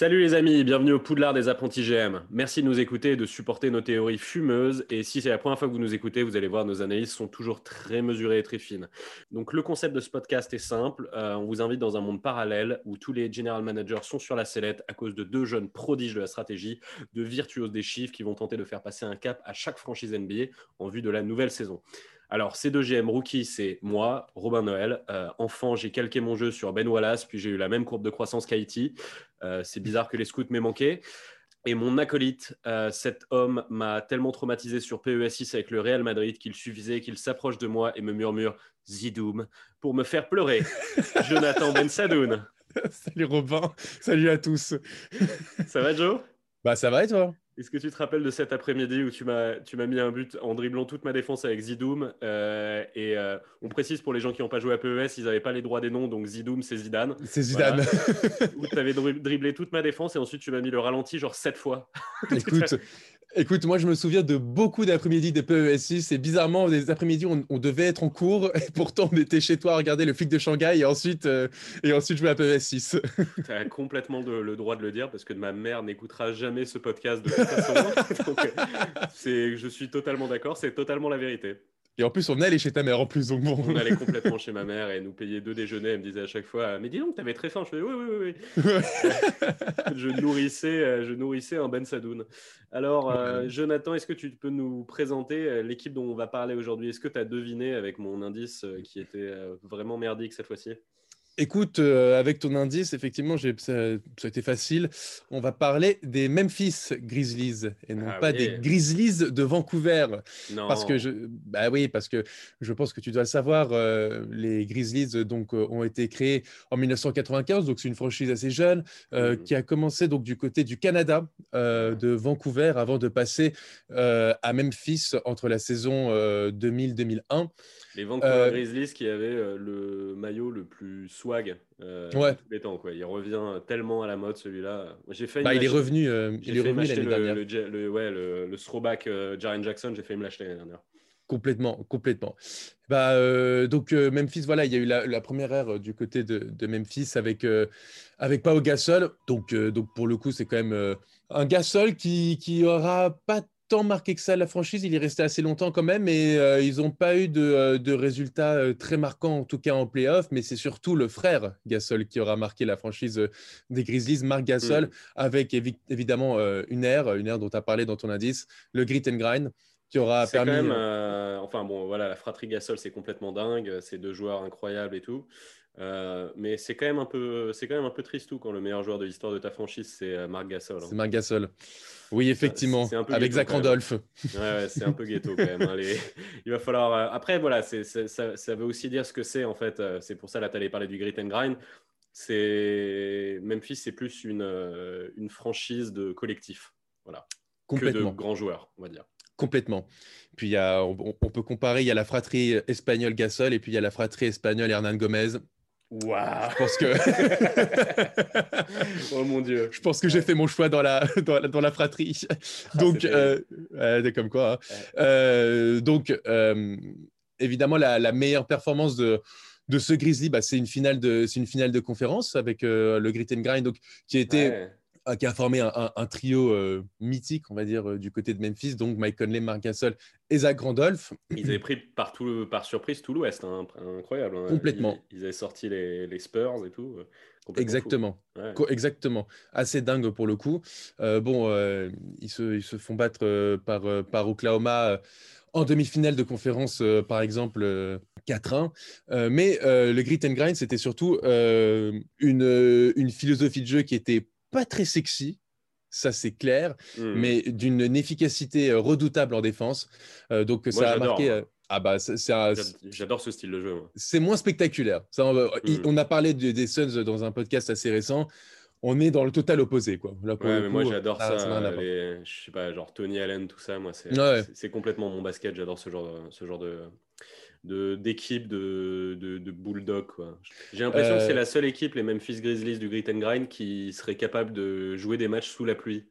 Salut les amis, bienvenue au Poudlard des apprentis GM. Merci de nous écouter et de supporter nos théories fumeuses. Et si c'est la première fois que vous nous écoutez, vous allez voir, nos analyses sont toujours très mesurées et très fines. Donc le concept de ce podcast est simple. Euh, on vous invite dans un monde parallèle où tous les general managers sont sur la sellette à cause de deux jeunes prodiges de la stratégie, de virtuoses des chiffres qui vont tenter de faire passer un cap à chaque franchise NBA en vue de la nouvelle saison. Alors, ces deux GM rookies, c'est moi, Robin Noël. Euh, enfant, j'ai calqué mon jeu sur Ben Wallace, puis j'ai eu la même courbe de croissance qu'Haïti. Euh, c'est bizarre que les scouts m'aient manqué. Et mon acolyte, euh, cet homme m'a tellement traumatisé sur PES6 avec le Real Madrid qu'il suffisait qu'il s'approche de moi et me murmure Zidoum pour me faire pleurer. Jonathan Ben Sadoun. Salut Robin, salut à tous. Ça va Joe? Bah ça va et toi? Est-ce que tu te rappelles de cet après-midi où tu m'as mis un but en dribblant toute ma défense avec Zidoum euh, Et euh, on précise pour les gens qui n'ont pas joué à PES, ils n'avaient pas les droits des noms, donc Zidoum c'est Zidane. C'est Zidane. Voilà. où tu avais dribblé toute ma défense et ensuite tu m'as mis le ralenti genre sept fois. Écoute, Écoute, moi je me souviens de beaucoup d'après-midi des PES6 et bizarrement des après-midi on, on, devait être en cours et pourtant on était chez toi à regarder le flic de Shanghai et ensuite euh, et ensuite jouer à PES6. Tu as complètement de, le droit de le dire parce que ma mère n'écoutera jamais ce podcast de toute façon. Donc, c'est, je suis totalement d'accord, c'est totalement la vérité. Et en plus, on allait chez ta mère en plus. Donc bon. On allait complètement chez ma mère et nous payait deux déjeuners. Elle me disait à chaque fois Mais dis donc, t'avais très faim. Je faisais Oui, oui, oui. oui. je, nourrissais, je nourrissais un Ben Sadoun. Alors, euh, Jonathan, est-ce que tu peux nous présenter euh, l'équipe dont on va parler aujourd'hui? Est-ce que tu as deviné avec mon indice euh, qui était vraiment merdique cette fois-ci? Écoute, euh, avec ton indice, effectivement, ça, ça, a été facile. On va parler des Memphis Grizzlies et non ah, pas oui. des Grizzlies de Vancouver. Non. Parce que je, bah oui, parce que je pense que tu dois le savoir. Euh, les Grizzlies donc euh, ont été créés en 1995, donc c'est une franchise assez jeune mmh. qui a commencé donc du côté du Canada, de Vancouver, avant de passer à Memphis entre la saison 2000-2001. Les Vancouver Grizzlies qui avaient le maillot le plus swag euh, ouais. tous les temps. Quoi. Il revient tellement à la mode celui-là. J'ai fait bah, il est revenu, euh, il est revenu l'année dernière. Le, le, ouais, le, le throwback euh, Jaren Jackson, j'ai fait me l'acheter l'année dernière. Complètement, complètement. Bah, euh, donc Memphis, voilà, il y a eu la, la première ère du côté de, de Memphis avec euh, avec Pau Gasol. Donc donc pour le coup, c'est quand même un Gasol qui qui aura pas tant marqué que ça la franchise. Il est resté assez longtemps quand même, et euh, ils n'ont pas eu de, euh, de, résultats euh, très marquants, en tout cas en playoff. Mais c'est surtout le frère Gasol qui aura marqué la franchise des Grizzlies, Marc Gasol, mmh. avec évi évidemment une ère, une ère dont tu as parlé dans ton indice, le grit and grind. Qui aura permis. Quand même, euh, enfin bon, voilà, la fratrie Gasol, c'est complètement dingue. C'est deux joueurs incroyables et tout. Euh, mais c'est quand même un peu, c'est quand même un peu triste tout quand le meilleur joueur de l'histoire de ta franchise c'est Marc Gasol. Hein. C'est Marc Gasol. Oui, effectivement. Avec Zach Randolph. Ouais, ouais, c'est un peu ghetto quand même. Hein, les... Il va falloir. Euh... Après, voilà, ça, ça, veut aussi dire ce que c'est en fait. Euh, c'est pour ça là, tu allais parler du grit and grind. C'est Memphis, c'est plus une, euh, une franchise de collectif, voilà, Complètement. que de grands joueurs, on va dire. Complètement. Puis il y a, on, on, peut comparer, il y a la fratrie espagnole Gasol et puis il y a la fratrie espagnole Hernan Gomez. Waouh Je pense que. oh mon dieu. Je pense que j'ai fait mon choix dans la, dans la, dans la fratrie. Ah, donc, euh, euh, comme quoi. Hein. Ouais. Euh, donc, évidemment, la, la, meilleure performance de, de ce Grizzly, bah, c'est une, finale de, une finale de conférence avec euh, le Grit and Grind, donc, qui a été. Ouais qui a formé un, un, un trio euh, mythique, on va dire, euh, du côté de Memphis, donc Mike Conley, Marc Gasol et Zach Randolph. Ils avaient pris par, tout, par surprise tout l'Ouest, hein, incroyable. Hein. Complètement. Ils, ils, avaient sorti les, les Spurs et tout. Exactement. Ouais. Exactement. Assez dingue pour le coup. Euh, bon, ils se, ils, se, font battre par, par Oklahoma en demi-finale de conférence, euh, par exemple, euh, 4-1. Euh, mais le grit and grind, c'était surtout une, une philosophie de jeu qui était pas très sexy, ça c'est clair, mmh. mais d'une efficacité redoutable en défense. Euh, donc Moi, ça a marqué. Euh, ah bah c'est un... J'adore ce style de jeu. C'est moins spectaculaire. Ça, on, mmh. on, a parlé de, des Suns dans un podcast assez récent. On est dans le total opposé, quoi. Là, ouais, mais moi j'adore ça. ça les, je sais pas, genre Tony Allen, tout ça. Moi, c'est ouais. complètement mon basket. J'adore ce genre, de, ce genre de, d'équipe de, de, de, de, bulldog. J'ai l'impression euh... que c'est la seule équipe, les Memphis Grizzlies du Grit and Grind, qui serait capable de jouer des matchs sous la pluie.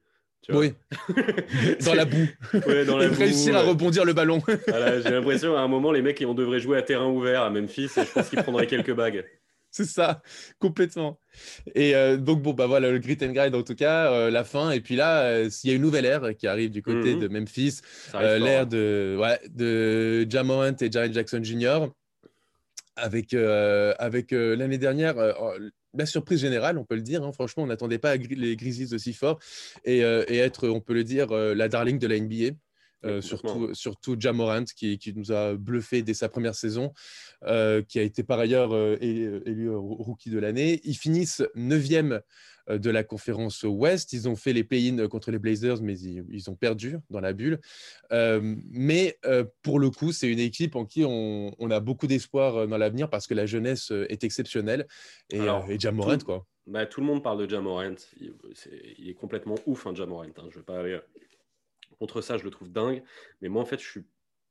oui. dans la boue. Ouais, dans la et réussir à rebondir le ballon. voilà, J'ai l'impression à un moment, les mecs, on devrait jouer à terrain ouvert à Memphis et je pense qu'ils prendraient quelques bagues. C'est ça, complètement. Et euh, donc, bon, bah voilà, le grit and grind en tout cas, euh, la fin. Et puis là, euh, il y a une nouvelle ère qui arrive du côté Mhm. de Memphis, l'ère fort, hein. de, ouais, de Jamorant et Jaren Jackson Jr. Avec, avec l'année dernière, oh, la surprise générale, on peut le dire. hein. franchement, on n'attendait pas les Grizzlies aussi forts et, et être, on peut le dire, la darling de la NBA. Euh, surtout, surtout Jamorant qui, qui nous a bluffé dès sa première saison, euh, qui a été par ailleurs euh, élu, rookie de l'année. Ils finissent 9e de la conférence Ouest. Ils ont fait les play-in contre les Blazers, mais ils, ils ont perdu dans la bulle. Mais pour le coup, c'est une équipe en qui on, on a beaucoup d'espoir dans l'avenir parce que la jeunesse est exceptionnelle. Et, Alors, et Jamorant, tout- quoi. Bah, tout le monde parle de Jamorant. Il, c'est- il est complètement ouf, hein, Jamorant. hein. Je vais pas aller contre ça, je le trouve dingue. Mais moi, en fait, je suis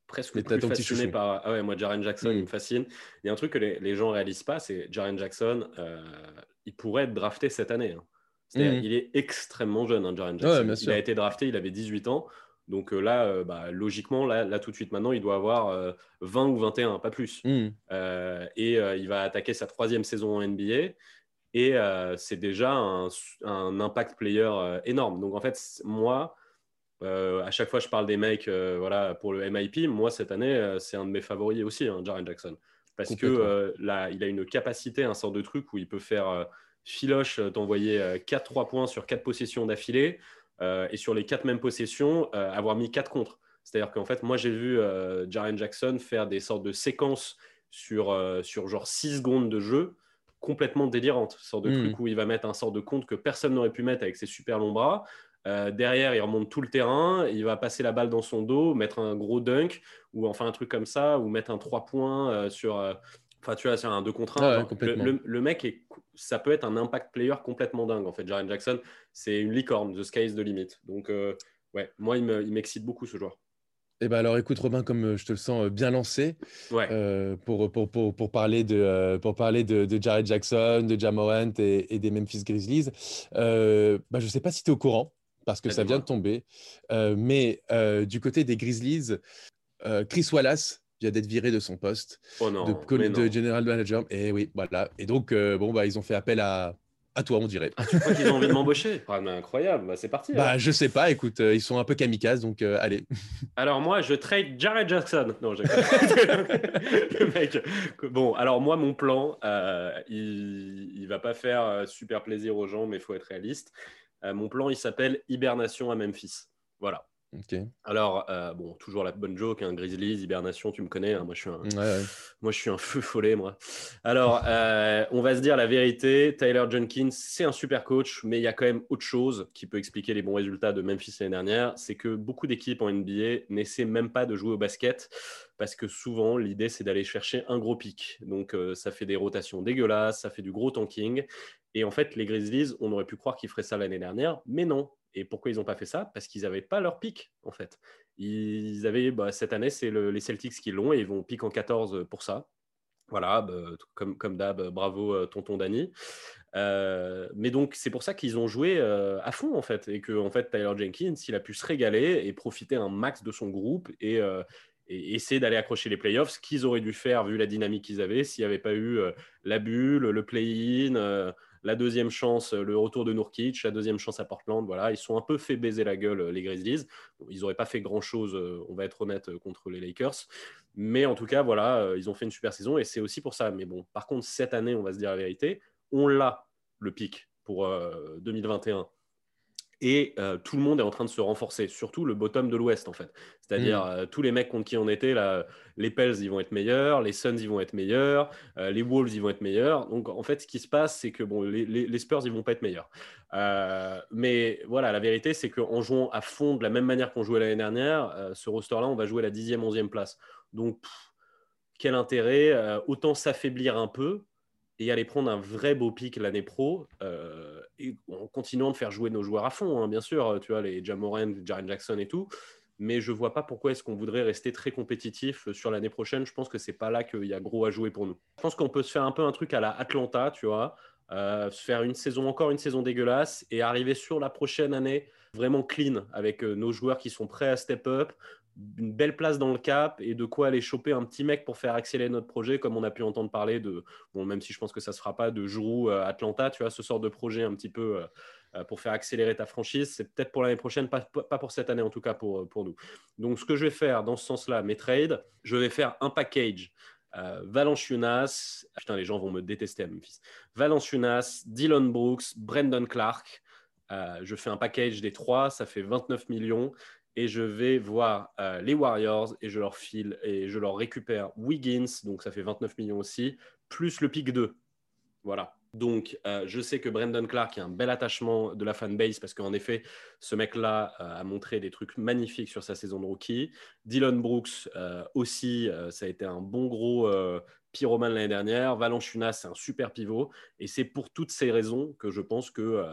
presque Mais plus fasciné par. Ah ouais, moi, Jaren Jackson, Mm. il me fascine. Il y a un truc que les, les gens réalisent pas, c'est Jaren Jackson, euh, il pourrait être drafté cette année. hein. C'est-à-dire, Mm. il est extrêmement jeune, hein, Jaren Jackson. il a été drafté, il avait 18 ans. Donc euh, là, euh, bah, logiquement, là, là, tout de suite, maintenant, il doit avoir euh, 20 ou 21, pas plus. Mm. Et il va attaquer sa troisième saison en NBA. Et c'est déjà un, un impact player énorme. Donc en fait, moi, euh, à chaque fois je parle des mecs euh, voilà, pour le MIP, moi cette année, euh, c'est un de mes favoris aussi, hein, Jaren Jackson. Parce que là, il a une capacité, un sort de truc où il peut faire filoche, t'envoyer 4-3 points sur 4 possessions d'affilée. et sur les 4 mêmes possessions, avoir mis 4 contre. C'est-à-dire qu'en fait, moi j'ai vu Jaren Jackson faire des sortes de séquences sur, sur genre 6 secondes de jeu complètement délirante. Sorte de Mm. truc où il va mettre un sort de compte que personne n'aurait pu mettre avec ses super longs bras. Euh, derrière, il remonte tout le terrain, il va passer la balle dans son dos, mettre un gros dunk, ou enfin un truc comme ça, ou mettre un 3 points euh, sur. euh, tu vois, sur un 2 contre 1. Ah Genre, le, complètement. le- le mec, est, ça peut être un impact player complètement dingue. En fait, Jaren Jackson, c'est une licorne. The sky is the limit. Donc, euh, ouais, moi, il me- il m'excite beaucoup ce joueur. Eh ben alors écoute Robin, comme je te le sens bien lancé Ouais. euh, pour, pour, pour, pour parler de, pour parler de, de Jared Jackson, de Jamorant et, et des Memphis Grizzlies, euh, bah, je ne sais pas si tu es au courant parce que ça vient de tomber, euh, mais euh, du côté des Grizzlies, euh, Chris Wallace vient d'être viré de son poste oh non, de, general manager. Et oui, voilà. Et donc bon bah ils ont fait appel à, à toi, on dirait. Je crois qu'ils ont envie de m'embaucher? Ah, mais incroyable, bah, c'est parti. Bah je sais pas. Écoute, euh, ils sont un peu kamikazes, donc euh, allez. Alors moi, je trade Jared Jackson. Non, je... le mec. Bon, alors moi, mon plan, euh, il, il va pas faire super plaisir aux gens, mais il faut être réaliste. Euh, mon plan, il s'appelle hibernation à Memphis. Voilà. Alors, euh, bon, toujours la bonne joke, hein, Grizzlies, hibernation, tu me connais, hein, moi je suis un, Ouais, ouais. moi, je suis un feu follet, moi. Alors, euh, on va se dire la vérité. Tyler Jenkins, c'est un super coach, mais il y a quand même autre chose qui peut expliquer les bons résultats de Memphis l'année dernière. C'est que beaucoup d'équipes en NBA n'essaient même pas de jouer au basket parce que souvent, l'idée, c'est d'aller chercher un gros pic. Donc, euh, ça fait des rotations dégueulasses, ça fait du gros tanking. Et en fait, les Grizzlies, on aurait pu croire qu'ils feraient ça l'année dernière, mais non. Et pourquoi ils n'ont pas fait ça? Parce qu'ils n'avaient pas leur pic, en fait. Ils avaient, bah, cette année, c'est le- les Celtics qui l'ont et ils vont pick en 14 pour ça. Voilà, bah, comme, comme d'hab, bravo euh, tonton Danny. Euh, mais donc, c'est pour ça qu'ils ont joué euh, à fond, en fait. Et que, en fait, Tyler Jenkins, il a pu se régaler et profiter un max de son groupe et, et essayer d'aller accrocher les playoffs, ce qu'ils auraient dû faire vu la dynamique qu'ils avaient s'il n'y avait pas eu la bulle, le play-in, la deuxième chance, euh, le retour de Nurkic, la deuxième chance à Portland. Voilà, ils sont un peu fait baiser la gueule, euh, les Grizzlies. Ils n'auraient pas fait grand-chose, euh, on va être honnête, contre les Lakers. Mais en tout cas, voilà, ils ont fait une super saison et c'est aussi pour ça. Mais bon, par contre, cette année, on va se dire la vérité, on l'a, le pic, pour euh, 2021. Et euh, tout le monde est en train de se renforcer, surtout le bottom de l'Ouest en fait. C'est-à-dire euh, tous les mecs contre qui on était, là, les Pels ils vont être meilleurs, les Suns ils vont être meilleurs, euh, les Wolves ils vont être meilleurs. Donc en fait, ce qui se passe, c'est que bon, les, les- les Spurs ils vont pas être meilleurs. Mais voilà, la vérité c'est qu'en jouant à fond de la même manière qu'on jouait l'année dernière, ce roster-là, on va jouer la 10e, 11e place. Donc pff, quel intérêt Autant s'affaiblir un peu et aller prendre un vrai beau pic l'année pro, euh, en continuant de faire jouer nos joueurs à fond, hein, bien sûr, tu vois, les Jamoran, Jaren Jackson et tout. Mais je vois pas pourquoi est-ce qu'on voudrait rester très compétitif sur l'année prochaine. Je pense que c'est pas là qu'il y a gros à jouer pour nous. Je pense qu'on peut se faire un peu un truc à la Atlanta, tu vois, euh, faire une saison encore une saison dégueulasse et arriver sur la prochaine année vraiment clean avec nos joueurs qui sont prêts à step up, une belle place dans le cap et de quoi aller choper un petit mec pour faire accélérer notre projet, comme on a pu entendre parler de, bon, même si je pense que ça se fera pas, de Jourou Atlanta, tu vois, ce sort de projet un petit peu euh, pour faire accélérer ta franchise. C'est peut-être pour l'année prochaine, pas, pour cette année en tout cas pour, pour nous. Donc ce que je vais faire dans ce sens-là, mes trades, je vais faire un package. Euh, Valanciunas, putain les gens vont me détester à Memphis. Valanciunas, Dylan Brooks, Brandon Clark. Euh, je fais un package des trois, ça fait 29 millions et je vais voir euh, les Warriors et je leur file et je leur récupère Wiggins, donc ça fait 29 millions aussi, plus le pick 2. Voilà. Donc, euh, je sais que Brandon Clark a un bel attachement de la fanbase parce qu'en effet, ce mec-là euh, a montré des trucs magnifiques sur sa saison de rookie. Dylan Brooks aussi, ça a été un bon gros pyromane l'année dernière. Valanciunas, c'est un super pivot. Et c'est pour toutes ces raisons que je pense que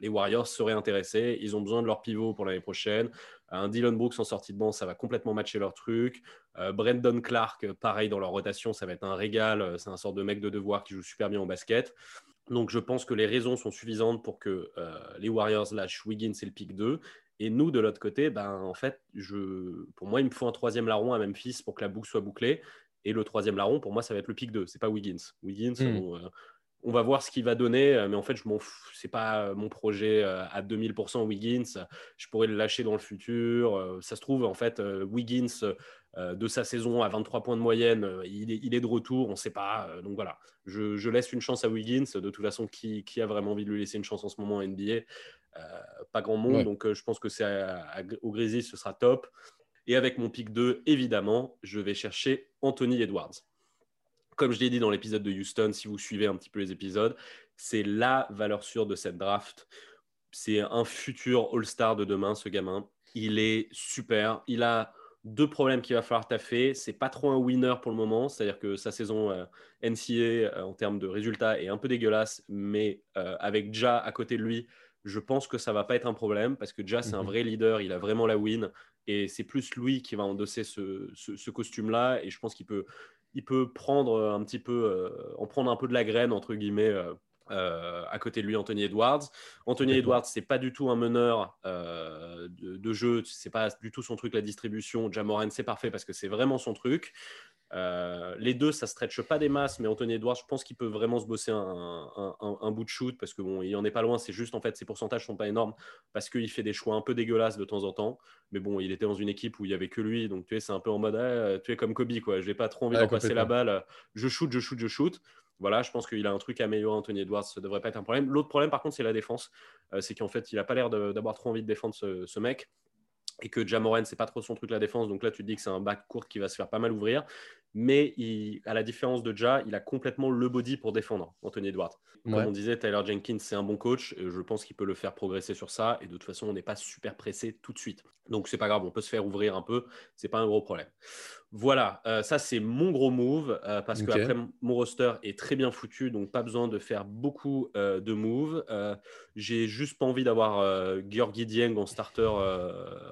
les Warriors seraient intéressés. Ils ont besoin de leur pivot pour l'année prochaine. Un Dylan Brooks en sortie de banc, ça va complètement matcher leur truc. Euh, Brandon Clark, pareil dans leur rotation, ça va être un régal. C'est un sort de mec de devoir qui joue super bien au basket. Donc je pense que les raisons sont suffisantes pour que euh, les Warriors lâchent Wiggins et le pick 2. Et nous, de l'autre côté, ben, en fait, je... pour moi, il me faut un troisième larron à Memphis pour que la boucle soit bouclée. Et le troisième larron, pour moi, ça va être le pick 2. C'est pas Wiggins. Wiggins, hmm on va voir ce qu'il va donner, euh, mais en fait, je m'en c'est pas euh, mon projet euh, à 2000% Wiggins. Je pourrais le lâcher dans le futur. Ça se trouve, en fait, Wiggins de sa saison à 23 points de moyenne, il est, de retour, on ne sait pas. Donc voilà, je, laisse une chance à Wiggins. De toute façon, qui, a vraiment envie de lui laisser une chance en ce moment en NBA Pas grand monde. Donc je pense que c'est au Grizzlies, ce sera top. Et avec mon pick 2, évidemment, je vais chercher Anthony Edwards comme je l'ai dit dans l'épisode de Houston, si vous suivez un petit peu les épisodes, c'est la valeur sûre de cette draft. C'est un futur All-Star de demain, ce gamin. Il est super. Il a deux problèmes qu'il va falloir taffer. C'est pas trop un winner pour le moment, c'est-à-dire que sa saison euh, NCA euh, en termes de résultats est un peu dégueulasse, mais euh, avec Ja à côté de lui, je pense que ça va pas être un problème parce que Ja c'est un mhm. vrai leader, il a vraiment la win et c'est plus lui qui va endosser ce, costume-là et je pense qu'il peut prendre un petit peu, euh, en prendre un peu de la graine, entre guillemets, euh, à côté de lui, Anthony Edwards. Anthony Edwards, c'est pas du tout un meneur de, de, jeu, c'est pas du tout son truc la distribution. Jamoran, c'est parfait parce que c'est vraiment son truc. Euh, les deux, ça stretche pas des masses, mais Anthony Edwards, je pense qu'il peut vraiment se bosser un, bout de shoot parce que bon, il en est pas loin. C'est juste en fait, ses pourcentages sont pas énormes parce qu'il fait des choix un peu dégueulasses de temps en temps. Mais bon, il était dans une équipe où il y avait que lui, donc tu es, c'est un peu en mode, ah, tu es comme Kobe quoi. J'ai pas trop envie de passer la balle. Je shoot, je shoot, je shoot. Voilà, je pense qu'il a un truc à améliorer, Anthony Edwards, ça devrait pas être un problème. L'autre problème, par contre, c'est la défense. Euh, c'est qu'en fait, il a pas l'air d'avoir trop envie de défendre ce mec et que Jamoran, c'est pas trop son truc la défense. Donc là, tu te dis que c'est un back court qui va se faire pas mal ouvrir. Mais à la différence de Ja, il a complètement le body pour défendre Anthony Edwards. Comme on disait, Tyler Jenkins, c'est un bon coach. Et je pense qu'il peut le faire progresser sur ça. Et de toute façon, on n'est pas super pressé tout de suite. Donc c'est pas grave, on peut se faire ouvrir un peu. C'est pas un gros problème. Voilà, euh, ça c'est mon gros move euh, parce que après mon roster est très bien foutu, donc pas besoin de faire beaucoup euh, de moves. J'ai juste pas envie d'avoir Georgi Dieng en starter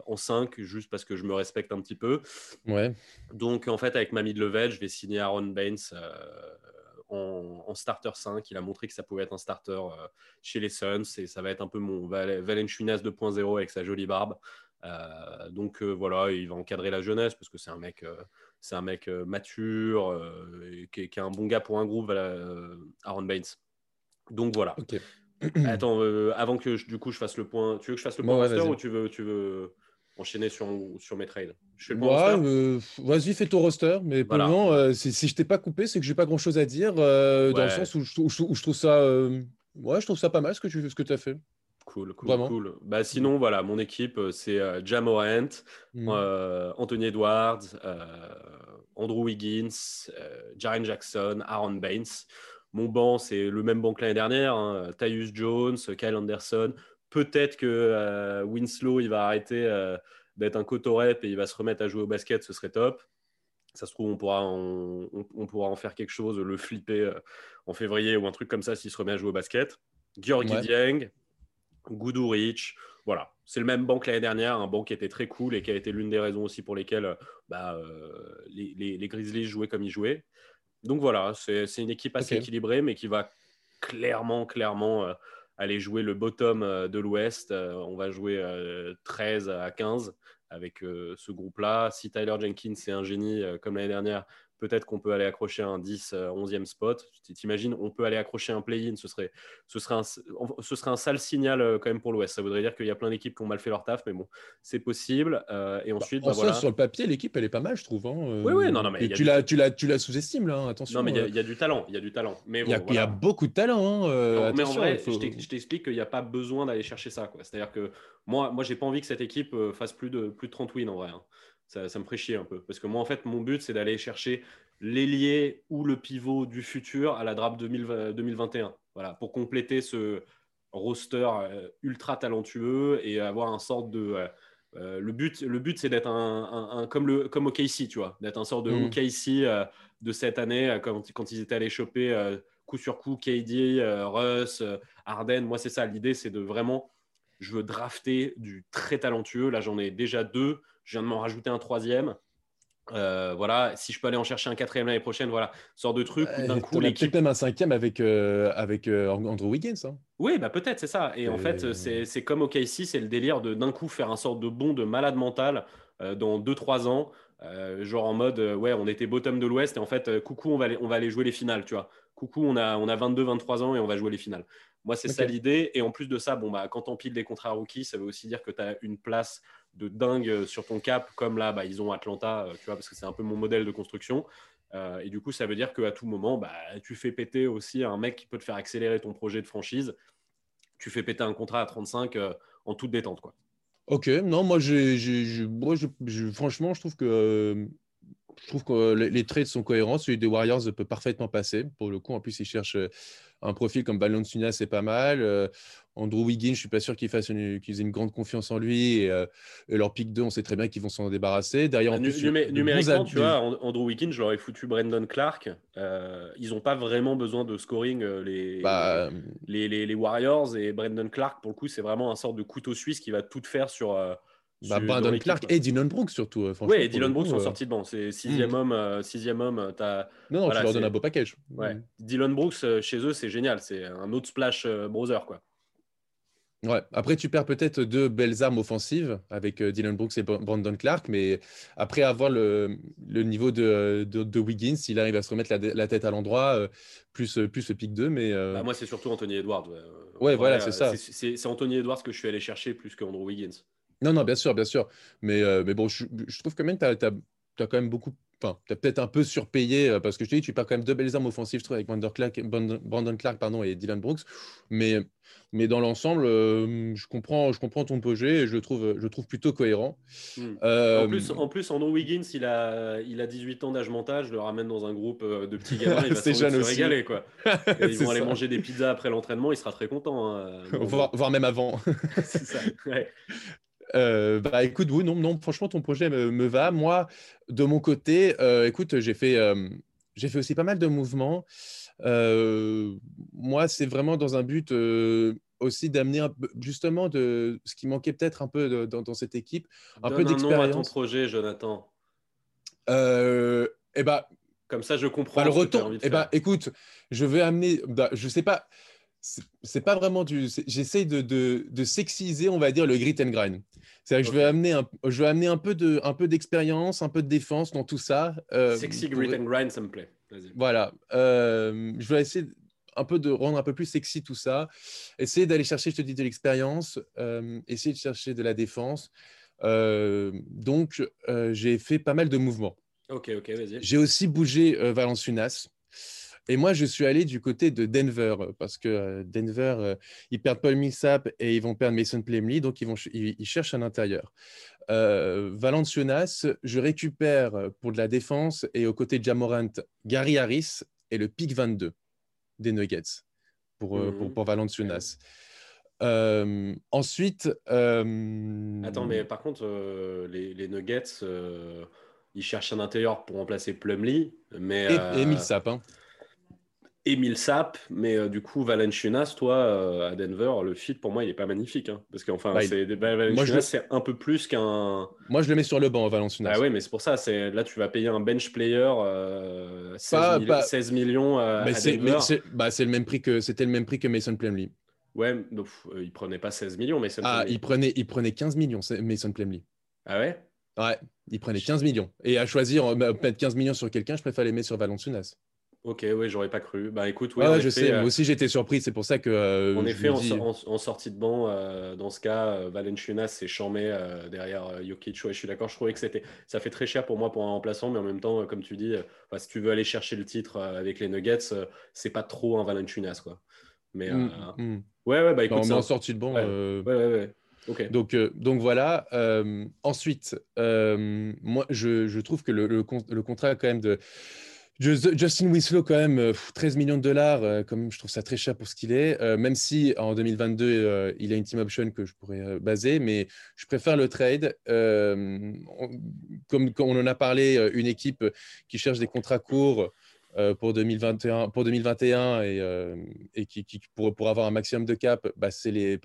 en 5, juste parce que je me respecte un petit peu. Ouais. Donc en fait, avec ma mid level, je vais signer Aaron Baines en, starter 5. Il a montré que ça pouvait être un starter chez les Suns et ça va être un peu mon Val Valenciunas 2.0 avec sa jolie barbe. Euh, donc euh, voilà, il va encadrer la jeunesse parce que c'est un mec, euh, c'est un mec mature, qui, est un bon gars pour un groupe, Aaron Baines. Donc voilà. Attends, avant que je, du coup je fasse le point, tu veux que je fasse le point roster ou tu veux, tu veux enchaîner sur, sur mes trades? Je Vas-y, fais ton roster, mais pour le moment, si, si, je t'ai pas coupé, c'est que j'ai pas grand chose à dire, dans le sens où je, où je, trouve ça, ouais, je trouve ça pas mal ce que tu ce que as fait. Cool, cool, cool. Bah, sinon, voilà, mon équipe, euh, c'est euh, Jamorant, mm. euh, Anthony Edwards, Andrew Wiggins, Jaren Jackson, Aaron Baines. Mon banc, c'est le même banc que l'année dernière. Hein, Tyus Jones, Kyle Anderson. Peut-être que Winslow, il va arrêter d'être un cotorep et il va se remettre à jouer au basket, ce serait top. Ça se trouve, on pourra, on, pourra en faire quelque chose, le flipper en février ou un truc comme ça s'il se remet à jouer au basket. Georgi Dieng, Goudou Rich. Voilà, c'est le même banc que l'année dernière, un banc qui était très cool et qui a été l'une des raisons aussi pour lesquelles euh, bah, euh, les, Grizzlies jouaient comme ils jouaient. Donc voilà, c'est une équipe assez équilibrée, mais qui va clairement, clairement aller jouer le bottom de l'Ouest. on va jouer 13 à 15 avec ce groupe-là. Si Tyler Jenkins est un génie comme l'année dernière, peut-être qu'on peut aller accrocher un 10, 11e euh, spot. T'imagines, on peut aller accrocher un play-in, ce serait, ce, serait un, ce serait un sale signal euh, quand même pour l'Ouest. Ça voudrait dire qu'il y a plein d'équipes qui ont mal fait leur taf, mais bon, c'est possible. Euh, et ensuite, bah, voilà. sur le papier, l'équipe, elle est pas mal, je trouve. Hein, oui, oui, non, non, mais tu, la, tu, la, tu la sous-estimes, là, hein, attention. Non, mais il y, a du talent, il y a du talent. Mais il, y a, beaucoup de talent. Hein, mais en vrai, je t'explique qu'il n'y a pas besoin d'aller chercher ça. C'est-à-dire que moi, moi j'ai pas envie que cette équipe fasse plus de, plus de 30 wins en vrai. Ça, ça, me ferait chier un peu. Parce que moi, en fait, mon but, c'est d'aller chercher l'ailier ou le pivot du futur à la draft 2021. Voilà, pour compléter ce roster euh, ultra talentueux et avoir un sorte de. Euh, euh, le but, le but c'est d'être un, comme, le, comme OKC, tu vois, d'être un sort de mm. OKC de cette année, quand, quand, ils étaient allés choper coup sur coup KD, Russ, Harden. Moi, c'est ça. L'idée, c'est de vraiment. Je veux drafter du très talentueux. Là, j'en ai déjà deux. Je viens de m'en rajouter un troisième. Euh, voilà, si je peux aller en chercher un quatrième l'année prochaine, voilà, sort de truc. d'un coup, l'équipe. Même un cinquième avec, euh, avec euh, Andrew Wiggins. Hein. Oui, bah peut-être, c'est ça. Et, en fait, c'est comme au KC, c'est le délire de d'un coup faire un sort de bond de malade mental dans 2-3 ans. genre en mode, ouais, on était bottom de l'Ouest et en fait, coucou, on va, aller, on va aller jouer les finales, tu vois. Coucou, on a, on a 22-23 ans et on va jouer les finales. Moi, c'est ça l'idée. Et en plus de ça, bon, bah, quand on pile des contrats rookies, ça veut aussi dire que tu as une place de dingue euh, sur ton cap, comme là, bah, ils ont Atlanta, euh, tu vois, parce que c'est un peu mon modèle de construction. Euh, et du coup, ça veut dire qu'à tout moment, bah, tu fais péter aussi un mec qui peut te faire accélérer ton projet de franchise. Tu fais péter un contrat à 35 en toute détente, quoi. Ok, non, moi, j'ai, franchement, je trouve que je trouve que les, trades sont cohérents. Celui des Warriors peut parfaitement passer. Pour le coup, en plus, ils cherchent un profil comme Balancina, c'est pas mal. Euh, Andrew Wiggins, je suis pas sûr qu'ils fassent une, qu'ils aient une grande confiance en lui. Euh, et, leur pick 2, on sait très bien qu'ils vont s'en débarrasser. Derrière, en bah, plus, numériquement, tu vois, Andrew Wiggins, je leur ai foutu Brandon Clark. Euh, ils n'ont pas vraiment besoin de scoring les, bah, les, les, les, Warriors. Et Brandon Clark, pour le coup, c'est vraiment un sort de couteau suisse qui va tout faire sur bah, Brandon Clark et Dylan Brooks surtout. Euh, oui, et Dylan Brooks sont euh. sortis de banc. C'est sixième mm. homme. Euh, sixième homme as... Non, non tu leur donnes un beau package. Ouais. Mm. Dylan Brooks, chez eux, c'est génial. C'est un autre splash browser. Quoi. Ouais. Après, tu perds peut-être deux belles armes offensives avec Dylan Brooks et Brandon Clark, mais après avoir le, le niveau de, de, Wiggins, il arrive à se remettre la, tête à l'endroit, plus, plus le pic 2. Mais, bah, moi, c'est surtout Anthony Edwards. Ouais, voilà, c'est ça. C'est Anthony Edwards que je suis allé chercher plus qu'Andrew Wiggins. Non, non, bien sûr, bien sûr. Mais, euh, mais bon, je, trouve quand même que tu as, quand même beaucoup. Enfin, tu as peut-être un peu surpayé euh, parce que je te dis, tu perds quand même deux belles armes offensives, je trouve, avec Brandon Clark, Brandon Clark pardon, et Dylan Brooks. Mais, mais dans l'ensemble, euh, je, comprends, je comprends ton projet et je le trouve, je trouve plutôt cohérent. Hmm. En, plus, en plus, Andrew Wiggins, il a, il a 18 ans d'âge mental. Je le ramène dans un groupe de petits gamins. Il va se régaler. Quoi. ils vont aller manger des pizzas après l'entraînement. Il sera très content. Hein, voire, même avant. C'est ça. Ouais. Euh, bah écoute, oui, non, non, franchement, ton projet me, va. Moi, de mon côté, euh, écoute, j'ai fait, euh, j'ai fait aussi pas mal de mouvements. moi, c'est vraiment dans un but aussi d'amener justement de ce qui manquait peut-être un peu dans, cette équipe, un peu d'expérience. ton projet, Jonathan. eh bah, comme ça, je comprends. Bah, le retour. Eh bah, écoute, je vais amener. Bah, je sais pas c'est pas vraiment du. J'essaie de, de, de, sexiser, on va dire, le grit and grind. C'est-à-dire que je, vais amener un, je vais amener un peu de, un peu d'expérience, un peu de défense dans tout ça. Euh, sexy grit and grind, ça me plaît. Voilà. Euh, je vais essayer un peu de rendre un peu plus sexy tout ça. Essayer d'aller chercher, je te dis, de l'expérience. Euh, essayer de chercher de la défense. donc, j'ai fait pas mal de mouvements. Ok, ok, vas-y. J'ai aussi bougé Valenciunas. Et moi, je suis allé du côté de Denver parce que euh, Denver, euh, ils perdent Paul Millsap et ils vont perdre Mason Plumlee, donc ils, vont ils, cherchent un intérieur. Euh, Valenciunas, je récupère pour de la défense et aux côtés de Jamorant, Gary Harris et le pick 22 des Nuggets pour, pour, mmh. pour, Valenciunas. ensuite. Attends, mais par contre, les, les, Nuggets, ils cherchent un intérieur pour remplacer Plumlee. Mais, et, et Millsap. Hein. Emile Sap, mais euh, du coup, Valenciunas, toi, euh, à Denver, le fit, pour moi, il n'est pas magnifique. Hein, parce qu'enfin, bah, Valenciunas, c'est un peu plus qu'un. Moi, je le mets sur le banc, Valenciunas. Ah oui, mais c'est pour ça. Là, tu vas payer un bench player 16, euh, millions à Denver. C'est bah, le même prix que c'était le même prix que Mason Plumlee. Ouais, donc, il prenait pas 16 millions, Mason Ah, Plumlee. il prenait, il prenait 15 millions, c'est- Mason Plumlee. Ah ouais? Ouais, il prenait 15 millions. Et à choisir, bah, mettre 15 millions sur quelqu'un, je préfère les mettre sur Valanciunas. Ok, ouais, j'aurais pas cru. Bah écoute, oui, en ouais, je effet, sais, euh, moi aussi j'étais surpris, c'est pour ça que. euh, En effet, en, dis- en- en sortie de banc, euh, dans ce cas, Valenciunas s'est chambé derrière Jokic. Ouais, je suis d'accord, je trouvais que c'était, ça fait très cher pour moi pour un remplaçant, mais en même temps, comme tu dis, enfin, si tu veux aller chercher le titre avec les Nuggets, c'est pas trop un Valenciunas, quoi. Mais Mm, mm. ouais, ouais, bah Non, écoute, mais en sortie de banc. Ouais. ouais, ouais. Donc, donc voilà. Ensuite, moi, je, je trouve que le, le, con- le contrat quand même de Justin Winslow, quand même, euh, pff, 13 millions de dollars, euh, comme je trouve ça très cher pour ce qu'il est. Euh, même si en 2022, euh, il a une team option que je pourrais euh, baser, mais je préfère le trade. Euh, comme, on en a parlé, euh, une équipe qui cherche des contrats courts. euh, pour 2021, pour 2021 et, euh, qui, qui- pour, pour avoir un maximum de cap, bah, c'est les,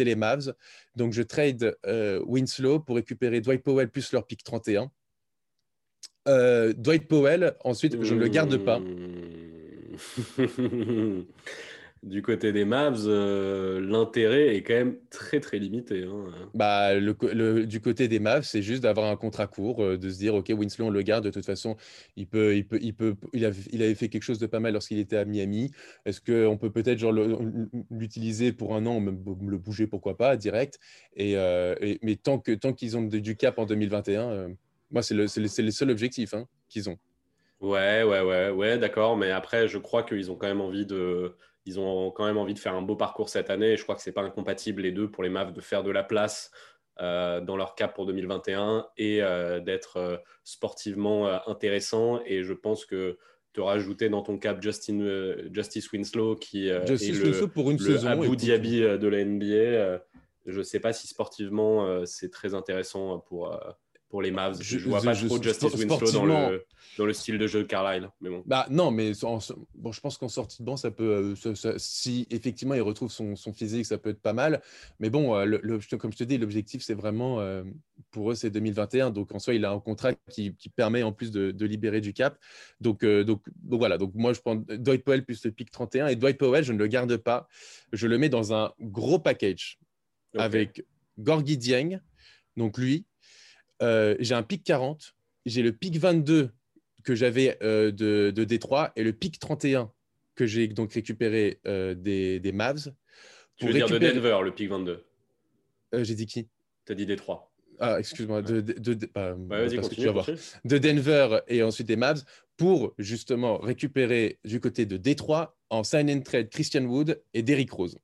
les Mavs. Donc, je trade euh, Winslow pour récupérer Dwight Powell plus leur pick 31. Euh, Dwight Powell, ensuite, je ne le garde pas. Hmm. du côté des Mavs, euh, l'intérêt est quand même très très limité. hein. Bah, le, co- le- du côté des Mavs, c'est juste d'avoir un contrat court, euh, de se dire, OK, Winslow, on le garde. De toute façon, il, peut, il, peut, il, peut, il, avait, il avait fait quelque chose de pas mal lorsqu'il était à Miami. Est-ce qu'on peut peut-être genre, l'utiliser pour un an, même le bouger, pourquoi pas, direct? Et, euh, et- Mais tant que tant qu'ils ont du cap en 2021, euh, moi, c'est le, le, le seul objectif hein, qu'ils ont. Ouais, ouais, ouais, ouais, d'accord. Mais après, je crois qu'ils ont quand même envie de, ils ont quand même envie de faire un beau parcours cette année. Et je crois que c'est pas incompatible les deux pour les Mavs de faire de la place euh, dans leur cap pour 2021 et euh, d'être euh, sportivement intéressant. Et je pense que te rajouter dans ton cap Justin, Justice Winslow qui Justice est le, Winslow pour une le saison. Abu. Dhabi de la NBA. je sais pas si sportivement c'est très intéressant pour, pour les Mavs. Je, Je- vois pas je- trop Justice Winslow dans le, dans le style de jeu de Carlisle. Mais bon. Bah non, mais en- bon, je pense qu'en sortie de banc, ça peut, euh, ça- ça- si effectivement il retrouve son, son physique, ça peut être pas mal. Mais bon, euh, le- comme je te dis, l'objectif c'est vraiment euh, pour eux c'est 2021. Donc en soi, il a un contrat qui, qui permet en plus de, de libérer du cap. Donc, euh, donc, donc voilà. Donc moi je prends Dwight Powell plus le pick 31 et Dwight Powell, je ne le garde pas. Je le mets dans un gros package avec Gorgui Dieng, donc lui. Euh, j'ai un pick 40, j'ai le pick 22 que j'avais euh, de, de Détroit et le pick 31 que j'ai donc récupéré euh, des, des Mavs. Tu veux dire de Denver, le pick 22 Euh, j'ai dit qui? T'as dit Détroit. Ah, excuse-moi, de, de, de- vas-y, parce que tu continue. vas voir. continue. de Denver et ensuite des Mavs pour justement récupérer du côté de Détroit en sign and trade Christian Wood et Derrick Rose.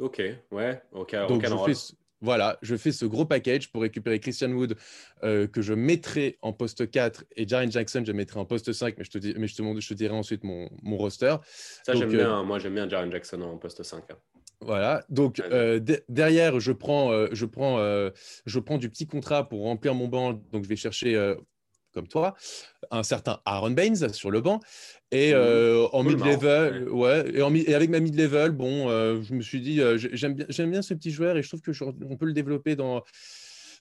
Ok, ouais, ok, Donc je fais, voilà, je fais ce gros package pour récupérer Christian Wood euh, que je mettrai en poste 4 et Jaren Jackson je mettrai en poste 5, mais je te, dis, mais je te, montre- je te dirai ensuite mon, mon roster. Ça, j'aime euh, bien. Moi, j'aime bien Jaren Jackson en poste 5. hein. Voilà, donc euh, de- derrière, je prends, je, prends, je prends du petit contrat pour remplir mon banc. Donc, je vais chercher, comme toi, un certain Aaron Baines sur le banc. Et Mmh. euh, en Cool, mid-level, ouais. et, en mi- et avec ma mid-level, bon, euh, je me suis dit, euh, j'ai- j'aime bien, j'aime bien ce petit joueur et je trouve que je- on peut le développer dans,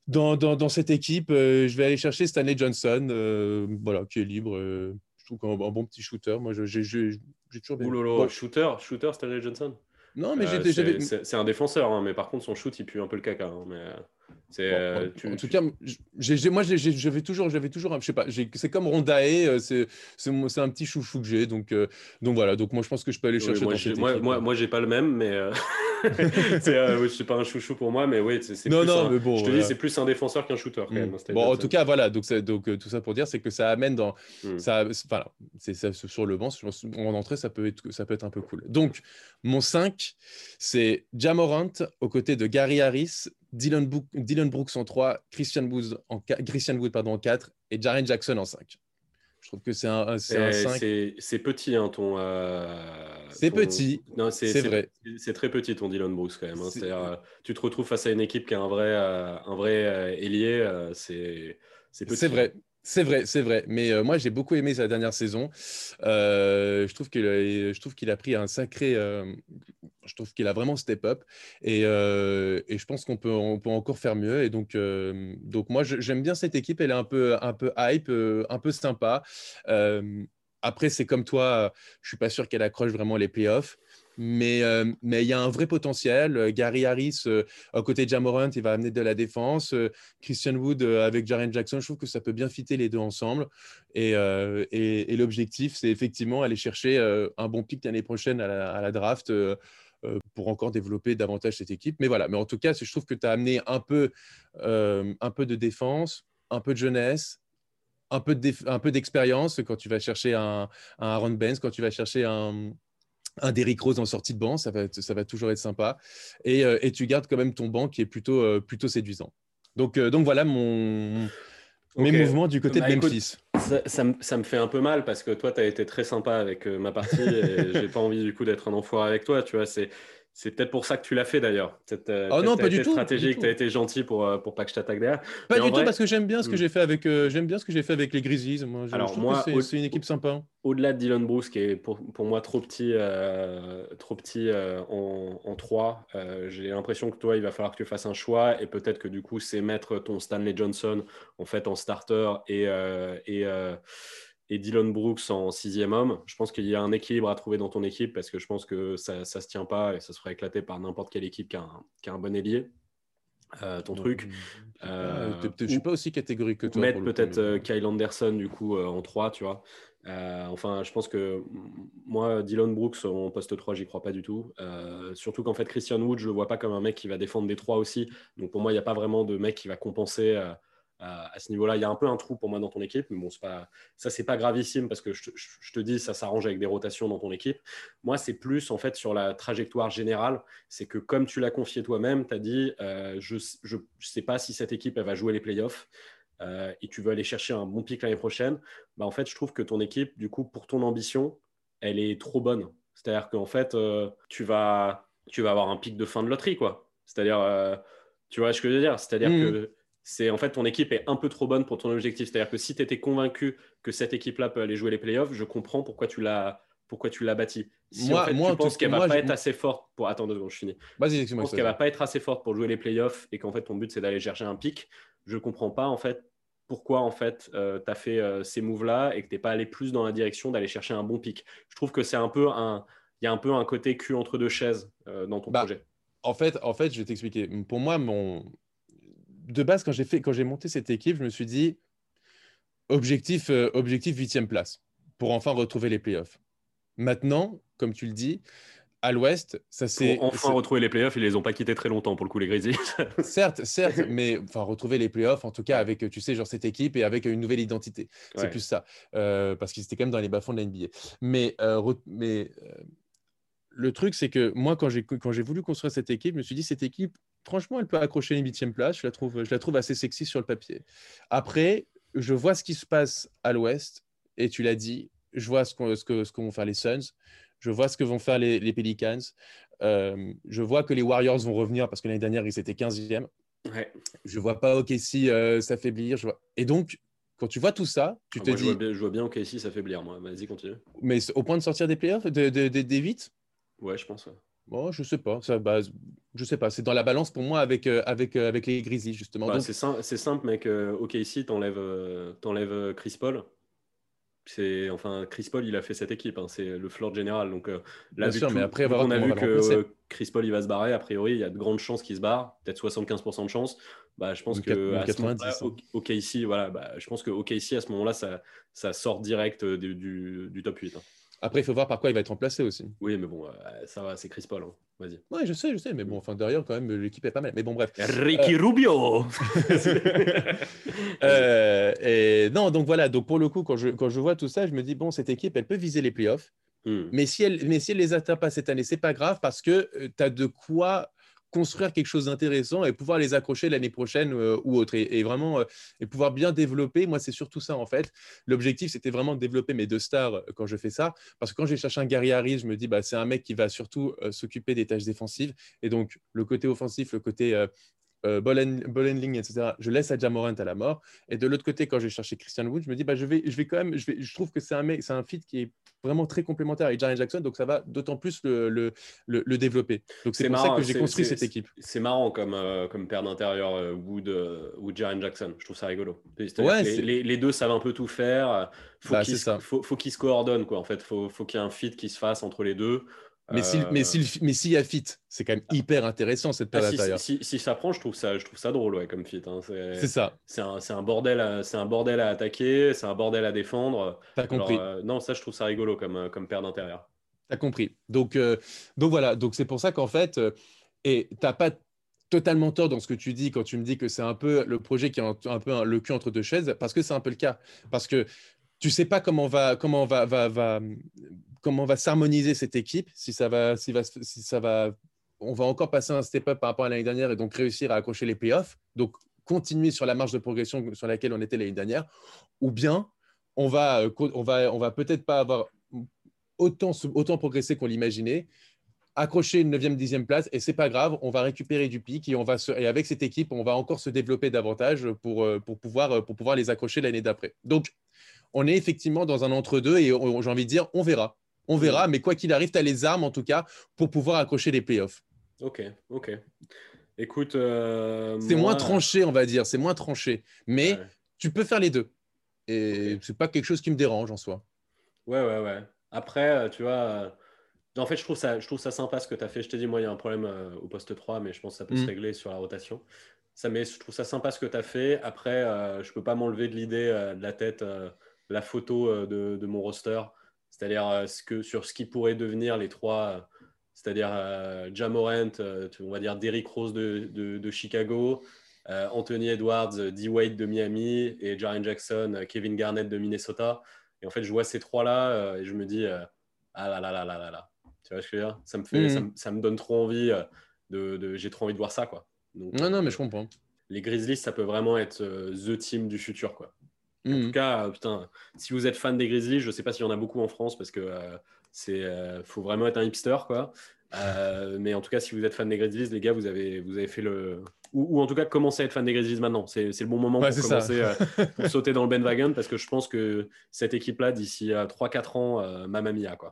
dans, dans, dans cette équipe. Euh, je vais aller chercher Stanley Johnson, voilà, qui est libre. je trouve qu'un un bon petit shooter. Moi, j'ai toujours bien. Ouh lolo, Bon, shooter, shooter Stanley Johnson. non, mais Euh, c'est un défenseur, hein, mais par contre, son shoot, il pue un peu le caca. hein, mais euh, en- tu- en tout cas, j'ai- moi, j'avais toujours, j'avais toujours, un- je sais pas, c'est comme Rondae, euh, c'est c'est un petit chouchou que j'ai, donc euh, donc voilà, donc moi je pense que je peux aller Oui, chercher moi, j'ai- moi, moi, moi, j'ai pas le même, mais euh, c'est, c'est pas un chouchou pour moi, mais oui, c'est non plus non, un- mais bon. je te voilà. dis, c'est plus un défenseur qu'un shooter quand Mm. même. hein, Stanley Bon, en tout cas, voilà, donc, donc tout ça pour dire, c'est que ça amène dans Mm. ça, voilà, c'est ça sur le banc, sur- en entrée, ça peut être, ça peut être un peu cool. Donc mon 5, c'est Jamorant aux côtés de Gary Harris, Dylan, Book- Dylan Brooks en 3, Christian Wood en, Christian Wood pardon, en 4 et Jaren Jackson en 5. Je trouve que c'est un, un- c'est un C'est- 5. C'est petit, hein, ton. euh, C'est ton- petit, Non, c'est vrai. C'est très petit ton Dylan Brooks quand même. hein. C'est- C'est-à-dire, euh, tu te retrouves face à une équipe qui a un vrai, euh, un vrai euh, ailier. euh, c'est c'est petit. C'est vrai, c'est vrai, c'est vrai. Mais euh, moi, j'ai beaucoup aimé sa dernière saison. Euh, je trouve qu'il je trouve qu'il a pris un sacré. euh, je trouve qu'il a vraiment step up. Et, et je pense qu'on peut, on peut encore faire mieux. Et donc, donc moi, j'aime bien cette équipe. Elle est un peu, un peu hype, un peu sympa. Après, c'est comme toi, je suis pas sûr qu'elle accroche vraiment les playoffs. Mais euh, mais il y a un vrai potentiel. Gary Harris, à côté de Jamorant, il va amener de la défense. Christian Wood avec Jaren Jackson, je trouve que ça peut bien fitter les deux ensemble. Et, et, l'objectif, c'est effectivement aller chercher un bon pic l'année prochaine à la, à la draft. pour encore développer davantage cette équipe. Mais voilà, mais en tout cas, je trouve que tu as amené un peu, un peu de défense, un peu de jeunesse, un peu d'expérience quand tu vas chercher un, un Aaron Benz, quand tu vas chercher un, un Derrick Rose en sortie de banc, ça va, ça va toujours être sympa. Et, euh, et, tu gardes quand même ton banc qui est plutôt, euh, plutôt séduisant. Donc, euh, donc voilà mon, mes mouvements du côté de bah, Memphis. ça, ça, ça, me fait un peu mal parce que toi, tu as été très sympa avec ma partie et j'ai pas envie du coup d'être un enfoiré avec toi. Tu vois, c'est c'est peut-être pour ça que tu l'as fait d'ailleurs. Euh, oh non, pas du tout. Stratégique, tu as été gentil pour, euh, pour pas que je t'attaque derrière. Pas du tout, parce que j'aime bien ce que hmm. j'ai fait avec euh, j'aime bien ce que j'ai fait avec les Grizzlies. Moi, Alors moi, c'est une équipe sympa. Au-delà de Dylan Bruce, qui est pour, pour moi trop petit, trop petit en, en 3, j'ai l'impression que toi, il va falloir que tu fasses un choix et peut-être que du coup, c'est mettre ton Stanley Johnson en fait en starter et, et et Dylan Brooks en sixième homme. Je pense qu'il y a un équilibre à trouver dans ton équipe parce que je pense que ça ne se tient pas et ça se ferait éclater par n'importe quelle équipe qui a un, qui a un bon ailier. Euh, ton truc. Euh, je ne suis pas aussi catégorique que toi. Mettre peut-être euh, Kyle Anderson du coup en 3, tu vois. enfin, je pense que moi, Dylan Brooks en poste 3, j'y crois pas du tout. surtout qu'en fait, Christian Wood, je le vois pas comme un mec qui va défendre des 3 aussi. Donc pour moi, il n'y a pas vraiment de mec qui va compenser à ce niveau-là. Il y a un peu un trou pour moi dans ton équipe, mais bon, pas, ça, c'est pas gravissime parce que je, te dis, ça s'arrange avec des rotations dans ton équipe. Moi, c'est plus en fait sur la trajectoire générale. C'est que comme tu l'as confié toi-même, tu as dit, euh, je ne sais pas si cette équipe elle va jouer les playoffs. Euh, et tu veux aller chercher un bon pic l'année prochaine, bah, en fait, je trouve que ton équipe, du coup, pour ton ambition, elle est trop bonne. C'est-à-dire qu'en fait, euh, tu, vas, tu vas avoir un pic de fin de loterie, quoi. C'est-à-dire, tu vois ce que je veux dire? C'est-à-dire mmh. que c'est en fait ton équipe est un peu trop bonne pour ton objectif. C'est-à-dire que si tu étais convaincu que cette équipe-là peut aller jouer les playoffs, je comprends pourquoi tu l'as pourquoi tu l'as bâti. Si moi, en fait, tu penses qu'elle va pas être assez forte pour attendre deux secondes, je finis. Vas-y, pense qu'elle va pas être assez forte pour jouer les playoffs et qu'en fait ton but c'est d'aller chercher un pic. Je comprends pas en fait pourquoi en fait euh, tu as fait euh, ces moves là et que t'es pas allé plus dans la direction d'aller chercher un bon pic. Je trouve que c'est un peu un il y a un peu un côté cul entre deux chaises euh, dans ton bah, projet. En fait, en fait, je vais t'expliquer. Pour moi, mon, de base, quand j'ai fait, quand j'ai monté cette équipe, je me suis dit objectif, euh, objectif huitième place pour enfin retrouver les playoffs. Maintenant, comme tu le dis, à l'Ouest, ça c'est enfin retrouver les playoffs. Ils les ont pas quittés très longtemps pour le coup les Grizzlies. certes, certes, mais enfin retrouver les playoffs, en tout cas avec tu sais genre cette équipe et avec une nouvelle identité. C'est plus ça, euh, parce qu'ils étaient quand même dans les bas-fonds de la NBA. Mais euh, mais le truc c'est que moi quand j'ai quand j'ai voulu construire cette équipe, je me suis dit cette équipe franchement, elle peut accrocher une huitième place. Je la, trouve, je la trouve assez sexy sur le papier. Après, je vois ce qui se passe à l'ouest, et tu l'as dit, je vois ce, ce, que, ce que vont faire les Suns, je vois ce que vont faire les, Pelicans, euh, je vois que les Warriors vont revenir parce que l'année dernière, ils étaient 15e. Ouais. Je vois pas OKC euh, s'affaiblir. Vois... Et donc, quand tu vois tout ça, tu ah, te dis. Je vois, bien, je vois bien OKC s'affaiblir, moi. Vas-y, continue. Mais au point de sortir des playoffs, des de, de, de, vite Ouais, je pense. Bon, je sais pas. Ça, bah, je sais pas. C'est dans la balance pour moi avec, euh, avec, euh, avec les Grizzlies, justement. Bah, c'est, simple, mec. Euh, ok, ici, t'enlèves, t'enlèves Chris Paul. C'est, enfin, Chris Paul, il a fait cette équipe. Hein, c'est le floor général. Donc là, sûr, mais après, on a vu que Chris Paul, il va se barrer. A priori, il y a de grandes chances qu'il se barre. Peut-être 75% de chance. Bah, je pense que à 90, OK, ici, voilà, bah, je pense que OK, ici, à ce moment-là, ça, ça sort direct du, du, du top 8. Après, il faut voir par quoi il va être remplacé aussi. Oui, mais bon, euh, ça va, c'est Chris Paul. Hein. Vas-y. Oui, je sais, je sais, mais bon, enfin, derrière, quand même, l'équipe est pas mal. Mais bon, bref. Ricky euh, Rubio euh, et Non, donc voilà, donc pour le coup, quand je, quand je vois tout ça, je me dis, bon, cette équipe, elle peut viser les playoffs. Hmm. Mais, si elle, mais si elle les atteint pas cette année, c'est pas grave parce que tu as de quoi construire quelque chose d'intéressant et pouvoir les accrocher l'année prochaine euh, ou autre. Et, vraiment, euh, et pouvoir bien développer, moi, c'est surtout ça, en fait. L'objectif, c'était vraiment de développer mes deux stars euh, quand je fais ça. Parce que quand j'ai cherché un Gary Harris, je me dis, bah, c'est un mec qui va surtout s'occuper des tâches défensives. Et donc, le côté offensif, le côté euh, handling, etc. Je laisse à Jamorant à la mort. Et de l'autre côté, quand j'ai cherché Christian Wood, je me dis, bah, je, vais, je vais quand même, je, vais, je trouve que c'est un mec, c'est un fit qui est vraiment très complémentaire avec Jaren Jackson, donc ça va d'autant plus le, le, le, développer. Donc c'est pour ça que j'ai construit cette équipe. C'est marrant comme, euh, comme paire d'intérieur euh, Wood ou Jaren Jackson. Je trouve ça rigolo. Ouais, les, les, deux savent un peu tout faire. Faut bah, qu'il faut, faut qu'ils se coordonnent quoi. En fait, faut, faut qu'il y ait un fit qui se fasse entre les deux. Mais s'il Euh, mais s'il mais s'il y a fit, c'est quand même hyper intéressant cette ah, si, d'intérieur. si, si ça prend, je trouve ça, je trouve ça drôle ouais, comme fit. hein. C'est- ça, C'est un, un bordel, à- c'est un bordel à attaquer, c'est un bordel à défendre. t'as compris. euh, non, ça, je trouve ça rigolo comme, euh, comme paire d'intérieur. T'as compris. Donc, euh, donc voilà, donc c'est pour ça qu'en fait, euh, et t'as pas totalement tort dans ce que tu dis quand tu me dis que c'est un peu le projet qui est un, un peu un- le cul entre deux chaises, parce que c'est un peu le cas. Parce que tu sais pas comment va, comment va, va, va, comment va s'harmoniser cette équipe, si ça va, si ça va, on va encore passer un step up par rapport à l'année dernière et donc réussir à accrocher les playoffs, donc continuer sur la marge de progression sur laquelle on était l'année dernière, ou bien on va, on va, on va peut-être pas avoir autant, autant progressé qu'on l'imaginait, accrocher une 9e, 10e place, et c'est pas grave, on va récupérer du pic et, on va et avec cette équipe, on va encore se développer davantage pour, pour, pouvoir, pour pouvoir les accrocher l'année d'après. Donc, on est effectivement dans un entre-deux et j'ai envie de dire, on verra. On verra, mais quoi qu'il arrive, tu as les armes en tout cas pour pouvoir accrocher les playoffs. Ok, ok. Écoute, euh, C'est moi- moins tranché, on va dire, c'est moins tranché. Mais Ouais. tu peux faire les deux. Et c'est pas quelque chose qui me dérange en soi. Ouais, ouais, ouais. Après, euh, tu vois, euh, en fait, je trouve ça, je trouve ça sympa ce que tu as fait. Je t'ai dit, moi, il y a un problème euh, au poste 3, mais je pense que ça peut se Mm. régler sur la rotation. Ça, mais je trouve ça sympa ce que tu as fait. Après, euh, je peux pas m'enlever de l'idée de la tête, la photo euh, de, de mon roster, c'est-à-dire euh, ce que, sur ce qui pourrait devenir les trois, euh, c'est-à-dire euh, Jamorant, on va dire Derrick Rose de, de- de Chicago, Anthony Edwards, D. Wade de Miami et Jaren Jackson, Kevin Garnett de Minnesota. Et en fait, je vois ces trois-là et je me dis, ah là là là là là là. Tu vois ce que je veux dire? Ça me, fait, Mhm. ça, me, ça me donne trop envie. de, de- J'ai trop envie de voir ça. Quoi. Donc, Non, non, mais je comprends. Les Grizzlies, ça peut vraiment être the team du futur. Quoi. En Mhm. tout cas, putain, si vous êtes fan des Grizzlies, je sais pas s'il y en a beaucoup en France parce que euh, c'est euh, faut vraiment être un hipster quoi. Euh, mais en tout cas, si vous êtes fan des Grizzlies, les gars, vous avez vous avez fait le ou, ou en tout cas commencez à être fan des Grizzlies maintenant. C'est c'est le bon moment Ouais, pour commencer pour sauter dans le bandwagon parce que je pense que cette équipe-là, d'ici 3-4 ans, mamma mia quoi.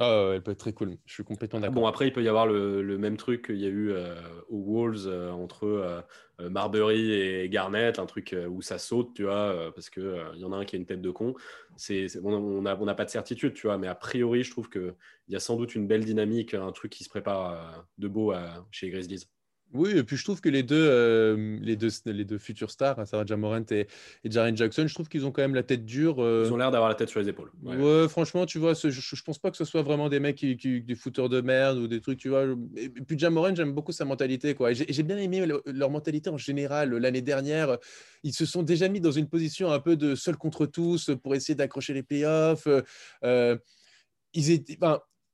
Ah, ouais, elle peut être très cool. Je suis complètement d'accord. Bon, après, il peut y avoir le, le même truc qu'il y a eu euh, aux Wolves euh, entre euh, Marbury et Garnett, un truc où ça saute, tu vois, parce qu'il il y en a un qui a une tête de con. C'est, c'est- on n'a on pas de certitude, tu vois, mais a priori, je trouve qu'il y a sans doute une belle dynamique, un truc qui se prépare de beau chez Grizzlies. Oui, et puis je trouve que les deux, euh, les deux, les deux futurs stars, à savoir Jamorant et, et Jaren Jackson, je trouve qu'ils ont quand même la tête dure. euh, Ils ont l'air d'avoir la tête sur les épaules. Ouais, Ouais. franchement, tu vois, ce- je, je pense pas que ce soit vraiment des mecs qui, qui- des footeurs de merde ou des trucs, tu vois. Et puis Jamoran, j'aime beaucoup sa mentalité, quoi. J'ai bien aimé le- leur mentalité en général. L'année dernière, ils se sont déjà mis dans une position un peu de seul contre tous pour essayer d'accrocher les playoffs. Euh, ils étaient,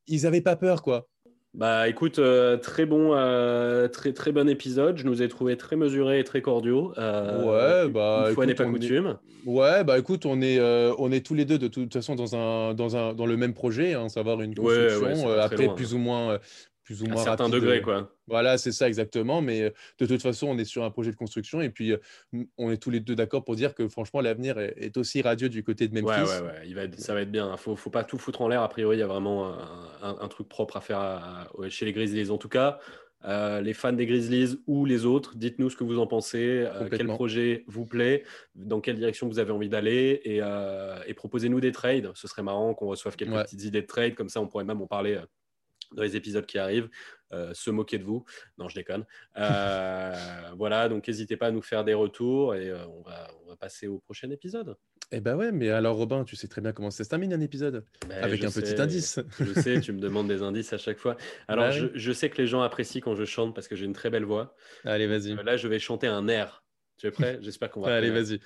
ils avaient pas peur, quoi. Bah écoute, euh, très bon, euh, très très bon épisode. Je nous ai trouvé très mesurés et très cordiaux. Euh, Ouais, bah, une fois n'est écoute, pas on est- coutume. Ouais, bah écoute, on est, on est tous les deux de toute façon dans, un, dans, un, dans le même projet, hein, savoir une Ouais, ouais, construction, après loin. plus ou moins, plus ou À un moins certain rapide, degré, euh, quoi. Voilà, c'est ça exactement. Mais euh, de toute façon, on est sur un projet de construction et puis euh, on est tous les deux d'accord pour dire que franchement, l'avenir est, aussi radieux du côté de Memphis. Ouais, ouais, ouais. Il va être- ça va être bien. Faut, faut pas tout foutre en l'air. A priori, il y a vraiment un, un- un truc propre à faire à- à- ouais, chez les Grizzlies. En tout cas, euh, les fans des Grizzlies ou les autres, dites-nous ce que vous en pensez. euh, quel projet vous plaît Dans quelle direction vous avez envie d'aller Et, euh, et proposez-nous des trades. Ce serait marrant qu'on reçoive quelques Ouais. petites idées de trades. Comme ça, on pourrait même en parler. Dans les épisodes qui arrivent, euh, se moquer de vous. Non, je déconne. Euh, voilà, donc n'hésitez pas à nous faire des retours et euh, on, va, on va passer au prochain épisode. Eh ben ouais, mais alors Robin, tu sais très bien comment ça se termine un épisode Mais avec un petit indice. Je sais, tu me demandes des indices à chaque fois. Alors, Bah je, je sais que les gens apprécient quand je chante parce que j'ai une très belle voix. Allez, vas-y. Là, je vais chanter un air. Tu es prêt? J'espère qu'on va. Allez, vas-y.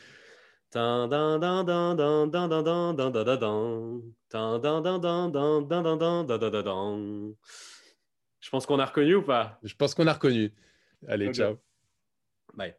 Je pense qu'on a reconnu ou pas Je pense qu'on a reconnu. Allez, ciao. Bye.